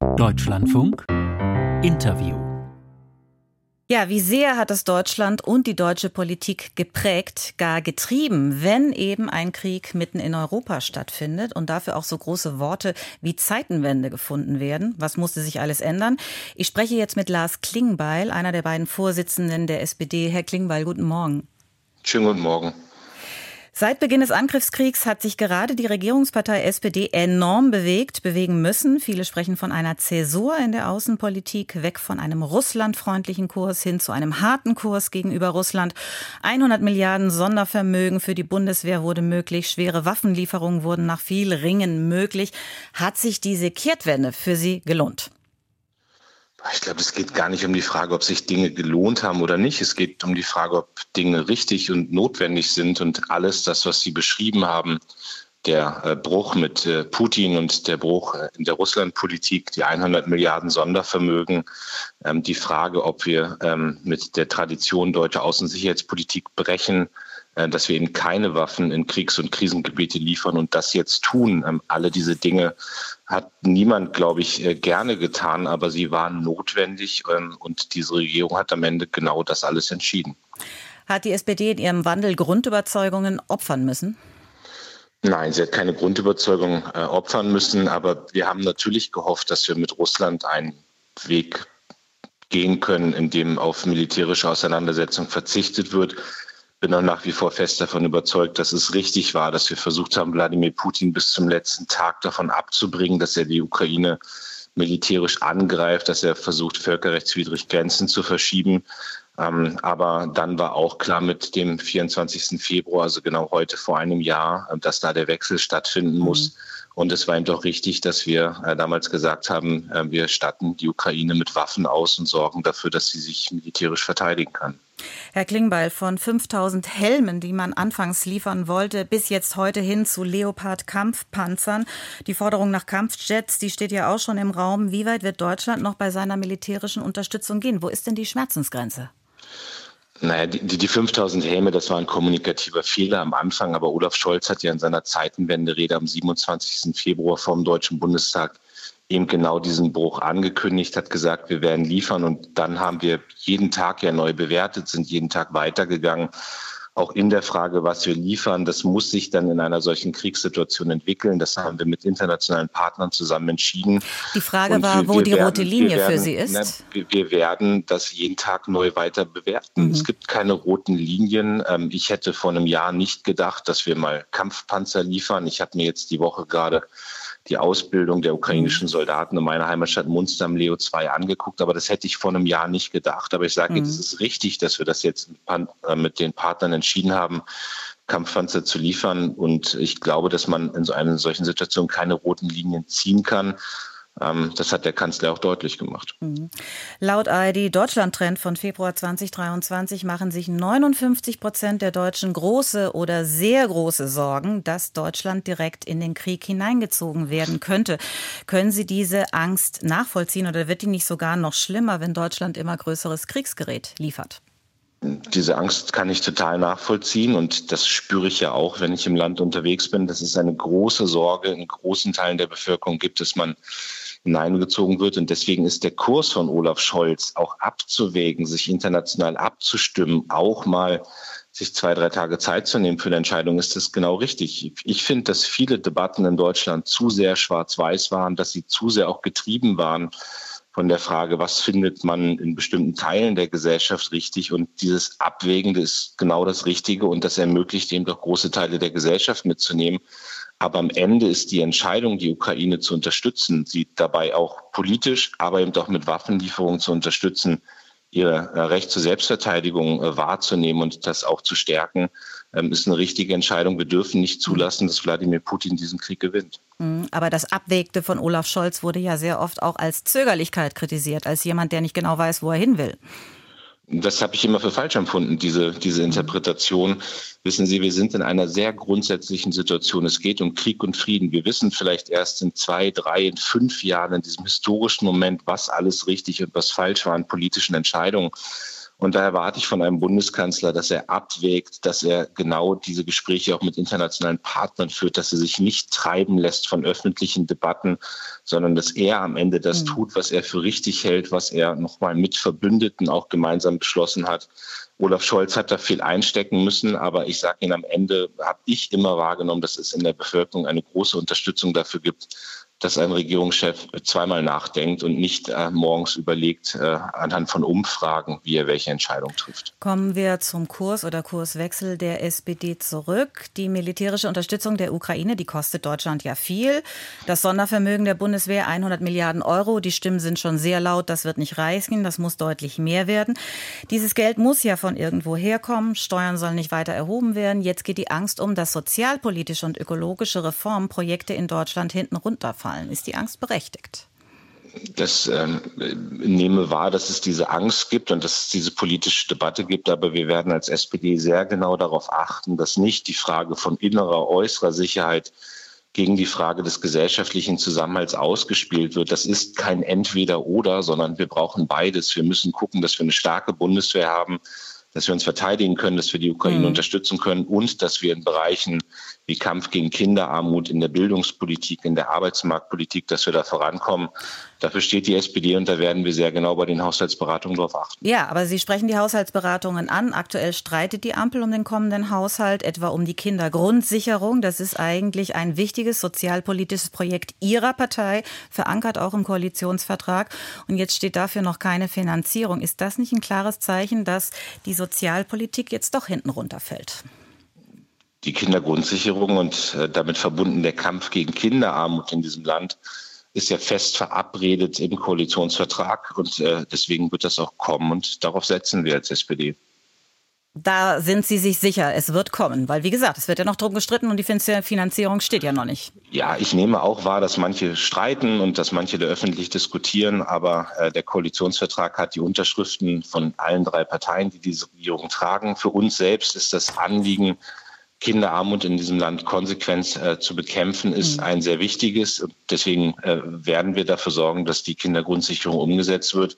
Deutschlandfunk Interview. Ja, wie sehr hat es Deutschland und die deutsche Politik geprägt, gar getrieben, wenn eben ein Krieg mitten in Europa stattfindet und dafür auch so große Worte wie Zeitenwende gefunden werden? Was musste sich alles ändern? Ich spreche jetzt mit Lars Klingbeil, einer der beiden Vorsitzenden der SPD. Herr Klingbeil, guten Morgen. Schönen guten Morgen. Seit Beginn des Angriffskriegs hat sich gerade die Regierungspartei SPD enorm bewegt, bewegen müssen. Viele sprechen von einer Zäsur in der Außenpolitik, weg von einem russlandfreundlichen Kurs hin zu einem harten Kurs gegenüber Russland. 100 Milliarden Sondervermögen für die Bundeswehr wurde möglich, schwere Waffenlieferungen wurden nach viel Ringen möglich. Hat sich diese Kehrtwende für Sie gelohnt? Ich glaube, es geht gar nicht um die Frage, ob sich Dinge gelohnt haben oder nicht. Es geht um die Frage, ob Dinge richtig und notwendig sind und alles das, was Sie beschrieben haben, der äh, Bruch mit äh, Putin und der Bruch äh, in der Russlandpolitik, die 100 Milliarden Sondervermögen, ähm, die Frage, ob wir ähm, mit der Tradition deutscher Außensicherheitspolitik brechen, dass wir eben keine Waffen in Kriegs- und Krisengebiete liefern und das jetzt tun. Ähm, alle diese Dinge hat niemand, glaube ich, äh, gerne getan, aber sie waren notwendig ähm, und diese Regierung hat am Ende genau das alles entschieden. Hat die SPD in ihrem Wandel Grundüberzeugungen opfern müssen? Nein, sie hat keine Grundüberzeugung äh, opfern müssen, aber wir haben natürlich gehofft, dass wir mit Russland einen Weg gehen können, in dem auf militärische Auseinandersetzung verzichtet wird bin auch nach wie vor fest davon überzeugt, dass es richtig war, dass wir versucht haben, Wladimir Putin bis zum letzten Tag davon abzubringen, dass er die Ukraine militärisch angreift, dass er versucht, völkerrechtswidrig Grenzen zu verschieben. Ähm, aber dann war auch klar mit dem 24. Februar, also genau heute vor einem Jahr, dass da der Wechsel stattfinden muss. Mhm. Und es war eben doch richtig, dass wir äh, damals gesagt haben, äh, wir statten die Ukraine mit Waffen aus und sorgen dafür, dass sie sich militärisch verteidigen kann. Herr Klingbeil, von 5000 Helmen, die man anfangs liefern wollte, bis jetzt heute hin zu Leopard-Kampfpanzern. Die Forderung nach Kampfjets, die steht ja auch schon im Raum. Wie weit wird Deutschland noch bei seiner militärischen Unterstützung gehen? Wo ist denn die Schmerzensgrenze? Naja, die, die 5000 Helme, das war ein kommunikativer Fehler am Anfang, aber Olaf Scholz hat ja in seiner Zeitenwende-Rede am 27. Februar vom Deutschen Bundestag eben genau diesen Bruch angekündigt, hat gesagt, wir werden liefern und dann haben wir jeden Tag ja neu bewertet, sind jeden Tag weitergegangen auch in der Frage, was wir liefern, das muss sich dann in einer solchen Kriegssituation entwickeln. Das haben wir mit internationalen Partnern zusammen entschieden. Die Frage Und war, wir, wo wir die werden, rote Linie werden, für Sie ist. Ne, wir, wir, werden das jeden Tag neu weiter bewerten. Mhm. Es gibt keine roten Linien. Ähm, ich hätte vor einem Jahr nicht gedacht, dass wir mal Kampfpanzer liefern. Ich habe mir jetzt die Woche gerade die Ausbildung der ukrainischen mhm. Soldaten in meiner Heimatstadt Munster am Leo 2 angeguckt. Aber das hätte ich vor einem Jahr nicht gedacht. Aber ich sage mhm. jetzt, es ist richtig, dass wir das jetzt mit den Partnern entschieden haben, Kampfpanzer zu liefern. Und ich glaube, dass man in so einer solchen Situation keine roten Linien ziehen kann. Ähm, das hat der Kanzler auch deutlich gemacht. Mhm. Laut ID Deutschland-Trend von Februar 2023 machen sich 59 Prozent der Deutschen große oder sehr große Sorgen, dass Deutschland direkt in den Krieg hineingezogen werden könnte. Können Sie diese Angst nachvollziehen oder wird die nicht sogar noch schlimmer, wenn Deutschland immer größeres Kriegsgerät liefert? Diese Angst kann ich total nachvollziehen und das spüre ich ja auch, wenn ich im Land unterwegs bin, dass es eine große Sorge in großen Teilen der Bevölkerung gibt, dass man hineingezogen wird. Und deswegen ist der Kurs von Olaf Scholz auch abzuwägen, sich international abzustimmen, auch mal sich zwei, drei Tage Zeit zu nehmen für eine Entscheidung, ist das genau richtig. Ich finde, dass viele Debatten in Deutschland zu sehr schwarz-weiß waren, dass sie zu sehr auch getrieben waren von der Frage, was findet man in bestimmten Teilen der Gesellschaft richtig. Und dieses Abwägende ist genau das Richtige und das ermöglicht eben doch große Teile der Gesellschaft mitzunehmen. Aber am Ende ist die Entscheidung, die Ukraine zu unterstützen, sie dabei auch politisch, aber eben auch mit Waffenlieferungen zu unterstützen, ihr äh, Recht zur Selbstverteidigung äh, wahrzunehmen und das auch zu stärken, ähm, ist eine richtige Entscheidung. Wir dürfen nicht zulassen, dass Wladimir Putin diesen Krieg gewinnt. Mhm, aber das Abwägte von Olaf Scholz wurde ja sehr oft auch als Zögerlichkeit kritisiert, als jemand, der nicht genau weiß, wo er hin will. Das habe ich immer für falsch empfunden, diese, diese Interpretation. Wissen Sie, wir sind in einer sehr grundsätzlichen Situation. Es geht um Krieg und Frieden. Wir wissen vielleicht erst in zwei, drei, in fünf Jahren, in diesem historischen Moment, was alles richtig und was falsch war an politischen Entscheidungen. Und da erwarte ich von einem Bundeskanzler, dass er abwägt, dass er genau diese Gespräche auch mit internationalen Partnern führt, dass er sich nicht treiben lässt von öffentlichen Debatten, sondern dass er am Ende das mhm. tut, was er für richtig hält, was er nochmal mit Verbündeten auch gemeinsam beschlossen hat. Olaf Scholz hat da viel einstecken müssen, aber ich sage Ihnen am Ende, habe ich immer wahrgenommen, dass es in der Bevölkerung eine große Unterstützung dafür gibt, dass ein Regierungschef zweimal nachdenkt und nicht äh, morgens überlegt äh, anhand von Umfragen, wie er welche Entscheidung trifft. Kommen wir zum Kurs oder Kurswechsel der SPD zurück. Die militärische Unterstützung der Ukraine, die kostet Deutschland ja viel. Das Sondervermögen der Bundeswehr 100 Milliarden Euro. Die Stimmen sind schon sehr laut. Das wird nicht reichen. Das muss deutlich mehr werden. Dieses Geld muss ja von irgendwo herkommen. Steuern sollen nicht weiter erhoben werden. Jetzt geht die Angst um, dass sozialpolitische und ökologische Reformprojekte in Deutschland hinten runterfallen fallen. Ist die Angst berechtigt? das ähm, nehme wahr, dass es diese Angst gibt und dass es diese politische Debatte gibt. Aber wir werden als SPD sehr genau darauf achten, dass nicht die Frage von innerer, äußerer Sicherheit gegen die Frage des gesellschaftlichen Zusammenhalts ausgespielt wird. Das ist kein Entweder-Oder, sondern wir brauchen beides. Wir müssen gucken, dass wir eine starke Bundeswehr haben, dass wir uns verteidigen können, dass wir die Ukraine mhm. unterstützen können und dass wir in Bereichen wie Kampf gegen Kinderarmut in der Bildungspolitik, in der Arbeitsmarktpolitik, dass wir da vorankommen. Dafür steht die SPD und da werden wir sehr genau bei den Haushaltsberatungen darauf achten. Ja, aber Sie sprechen die Haushaltsberatungen an. Aktuell streitet die Ampel um den kommenden Haushalt, etwa um die Kindergrundsicherung. Das ist eigentlich ein wichtiges sozialpolitisches Projekt Ihrer Partei, verankert auch im Koalitionsvertrag. Und jetzt steht dafür noch keine Finanzierung. Ist das nicht ein klares Zeichen, dass die Sozialpolitik jetzt doch hinten runterfällt? Die Kindergrundsicherung und äh, damit verbunden der Kampf gegen Kinderarmut in diesem Land ist ja fest verabredet im Koalitionsvertrag und äh, deswegen wird das auch kommen und darauf setzen wir als SPD. Da sind Sie sich sicher, es wird kommen, weil wie gesagt, es wird ja noch drum gestritten und die Finanzierung steht ja noch nicht. Ja, ich nehme auch wahr, dass manche streiten und dass manche da öffentlich diskutieren, aber äh, der Koalitionsvertrag hat die Unterschriften von allen drei Parteien, die diese Regierung tragen. Für uns selbst ist das Anliegen, Kinderarmut in diesem Land konsequent äh, zu bekämpfen, ist mhm. ein sehr wichtiges. Deswegen äh, werden wir dafür sorgen, dass die Kindergrundsicherung umgesetzt wird.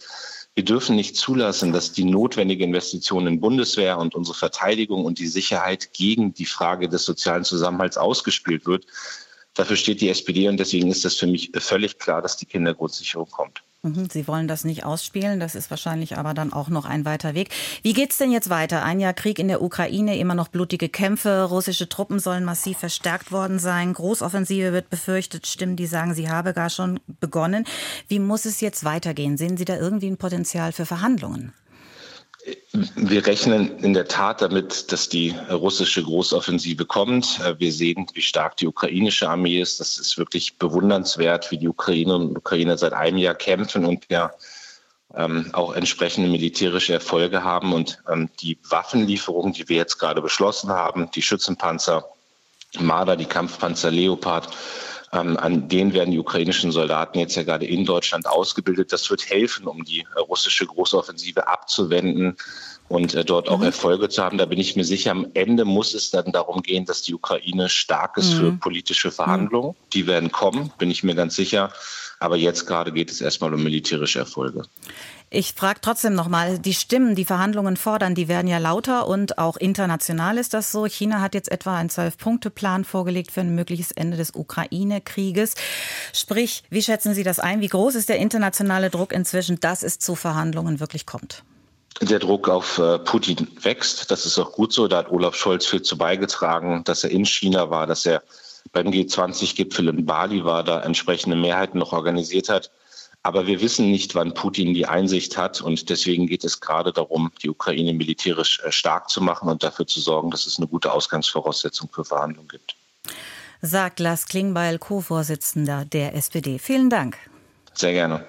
Wir dürfen nicht zulassen, dass die notwendige Investition in Bundeswehr und unsere Verteidigung und die Sicherheit gegen die Frage des sozialen Zusammenhalts ausgespielt wird. Dafür steht die SPD und deswegen ist es für mich völlig klar, dass die Kindergrundsicherung kommt. Mhm, Sie wollen das nicht ausspielen, das ist wahrscheinlich aber dann auch noch ein weiter Weg. Wie geht es denn jetzt weiter? Ein Jahr Krieg in der Ukraine, immer noch blutige Kämpfe, russische Truppen sollen massiv verstärkt worden sein, Großoffensive wird befürchtet, Stimmen, die sagen, sie habe gar schon begonnen. Wie muss es jetzt weitergehen? Sehen Sie da irgendwie ein Potenzial für Verhandlungen? Wir rechnen in der Tat damit, dass die russische Großoffensive kommt. Wir sehen, wie stark die ukrainische Armee ist. Das ist wirklich bewundernswert, wie die Ukrainerinnen und Ukrainer seit einem Jahr kämpfen und ja ähm, auch entsprechende militärische Erfolge haben. Und ähm, die Waffenlieferungen, die wir jetzt gerade beschlossen haben, die Schützenpanzer Marder, die Kampfpanzer Leopard, ähm, an denen werden die ukrainischen Soldaten jetzt ja gerade in Deutschland ausgebildet. Das wird helfen, um die russische Großoffensive abzuwenden und äh, dort auch mhm. Erfolge zu haben. Da bin ich mir sicher, am Ende muss es dann darum gehen, dass die Ukraine stark ist mhm. für politische Verhandlungen. Mhm. Die werden kommen, bin ich mir ganz sicher. Aber jetzt gerade geht es erstmal um militärische Erfolge. Ich frage trotzdem nochmal, die Stimmen, die Verhandlungen fordern, die werden ja lauter und auch international ist das so. China hat jetzt etwa einen Zwölf-Punkte-Plan vorgelegt für ein mögliches Ende des Ukraine-Krieges. Sprich, wie schätzen Sie das ein? Wie groß ist der internationale Druck inzwischen, dass es zu Verhandlungen wirklich kommt? Der Druck auf äh, Putin wächst. Das ist auch gut so. Da hat Olaf Scholz viel zu beigetragen, dass er in China war, dass er beim G20-Gipfel in Bali war, da entsprechende Mehrheiten noch organisiert hat. Aber wir wissen nicht, wann Putin die Einsicht hat. Und deswegen geht es gerade darum, die Ukraine militärisch äh, stark zu machen und dafür zu sorgen, dass es eine gute Ausgangsvoraussetzung für Verhandlungen gibt. Sagt Lars Klingbeil, Co-Vorsitzender der SPD. Vielen Dank. Sehr gerne.